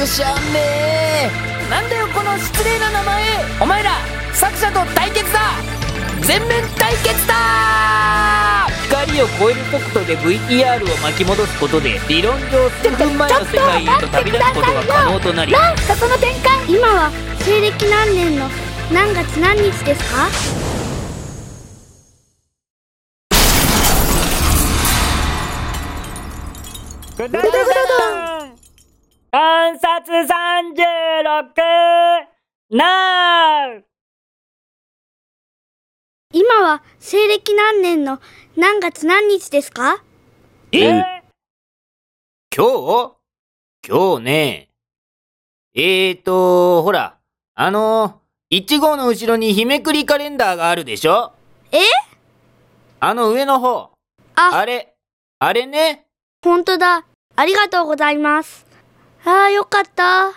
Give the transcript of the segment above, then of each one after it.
くしゃめなんだよこの失礼な名前。お前ら作者と対決だ。全面対決だ。光を超える速度で VTR を巻き戻すことで理論上数分前の世界へと旅立つことが可能となりなんすかその展開。今は西暦何年の何月何日ですか？ぐだぐだ観察36なう。今は西暦何年の何月何日ですか？え？え？今日？今日ね。えーとほらあの1号の後ろに日めくりカレンダーがあるでしょ？え？あの上の方。あ、あれ？あれね？ほんとだ。ありがとうございます。ああ、よかった。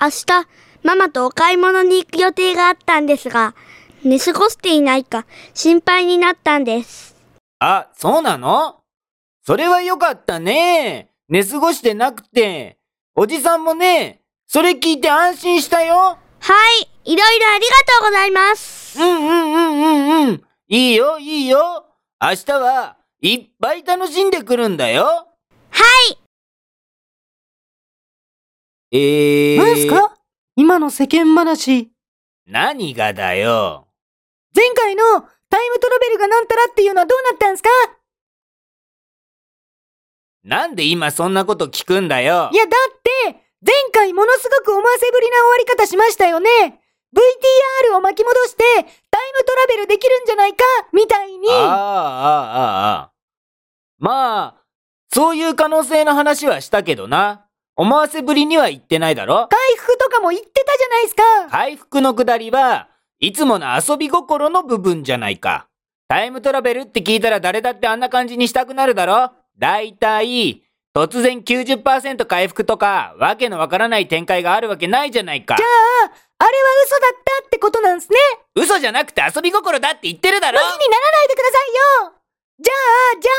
明日、ママとお買い物に行く予定があったんですが、寝過ごしていないか心配になったんです。あ、そうなの？それはよかったね。寝過ごしてなくて。おじさんもね、それ聞いて安心したよ。はい、いろいろありがとうございます。うんうんうんうんうん。いいよいいよ。明日はいっぱい楽しんでくるんだよ。はい、えー。なんすか？今の世間話。何がだよ。前回のタイムトラベルがなんたらっていうのはどうなったんすか？なんで今そんなこと聞くんだよい。や、だって、前回ものすごく思わせぶりな終わり方しましたよね。VTR を巻き戻してタイムトラベルできるんじゃないかみたいに。ああ、ああ、ああ。まあ、そういう可能性の話はしたけどな。思わせぶりには言ってないだろ？回復とかも言ってたじゃないですか。回復のくだりはいつもの遊び心の部分じゃないか。タイムトラベルって聞いたら誰だってあんな感じにしたくなるだろ？だいたい、突然90%回復とか、わけのわからない展開があるわけないじゃないか。じゃあ、あれは嘘だったってことなんすね。嘘じゃなくて遊び心だって言ってるだろ？ムキにならないでくださいよじゃあ、じゃ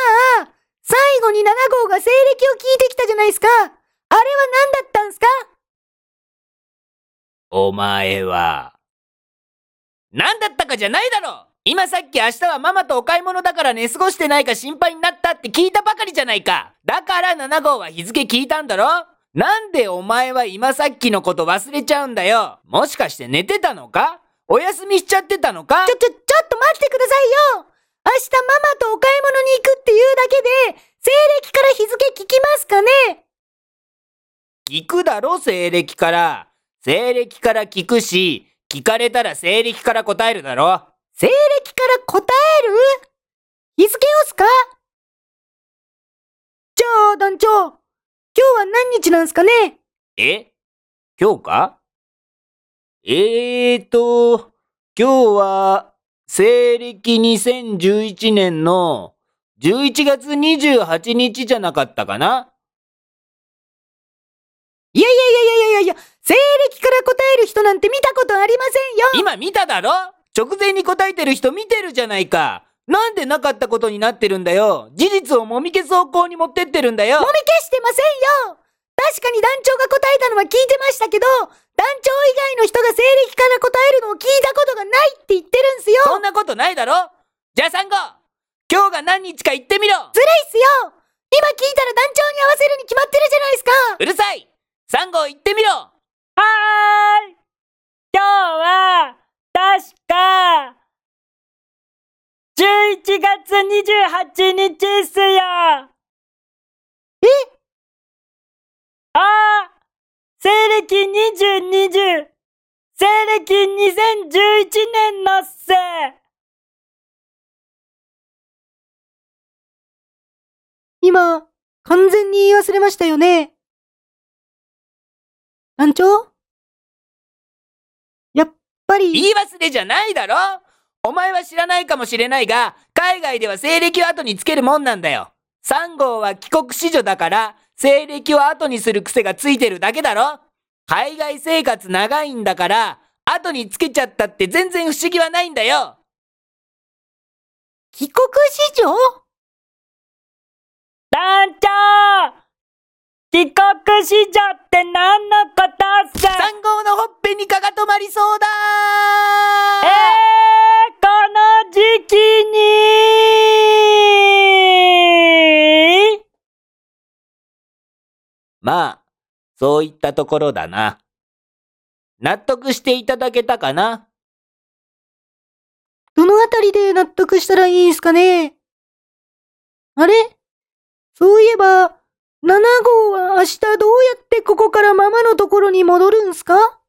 あ、最後に7号が西暦を聞いてきたじゃないですか。あれは何だったんすか？お前は。何だったかじゃないだろ。今さっき明日はママとお買い物だから寝過ごしてないか心配になったって聞いたばかりじゃないか。だから7号は日付聞いたんだろ？なんでお前は今さっきのこと忘れちゃうんだよ？もしかして寝てたのか？お休みしちゃってたのか？ちょ、ちょ、ちょっと待ってくださいよ！明日ママとお買い物に行くっていうだけで、西暦から日付聞きますかね？聞くだろ西暦から。西暦から聞くし、聞かれたら西暦から答えるだろ。西暦から答える？日付をすか？じゃあ、団長、今日は何日なんすかね？え？今日か？えーと、今日は、西暦2011年の11月28日じゃなかったかな？いやいやいやいやいやいや、西暦から答える人なんて見たことありませんよ。今見ただろ？直前に答えてる人見てるじゃないか。なんでなかったことになってるんだよ？事実をもみ消す方向に持ってってるんだよ。もみ消してませんよ。確かに団長が答えたのは聞いてましたけど、団長以外の人が西暦から答えるのを聞いたことがないって言ってるんすよ。そんなことないだろ？じゃあサンゴ今日が何日か言ってみろ。ずるいっすよ。今聞いたら団長に合わせるに決まってるじゃないですか。うるさいサンゴ言ってみろ。はーい。今日は、確か、11月28日っすよ。え？ああ西暦2020西暦2011年のっす今、完全に言い忘れましたよね。団長？やっぱり、言い忘れじゃないだろ。お前は知らないかもしれないが、海外では西暦を後につけるもんなんだよ。3号は帰国子女だから、西暦を後にする癖がついてるだけだろ。海外生活長いんだから、後につけちゃったって全然不思議はないんだよ。帰国子女？団長帰国くし女って何のことさ3号のほっぺに蚊が止まりそうだ。えー、この時期にまあ、そういったところだな。納得していただけたかな？どのあたりで納得したらいいんすかね？あれ？そういえば、7号は明日どうやってここからママのところに戻るんすか？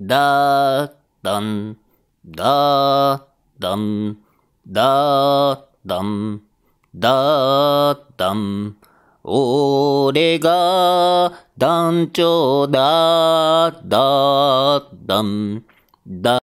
だーだん、だーだん、だーだん、だーだん。俺が団長だーだーだん、だ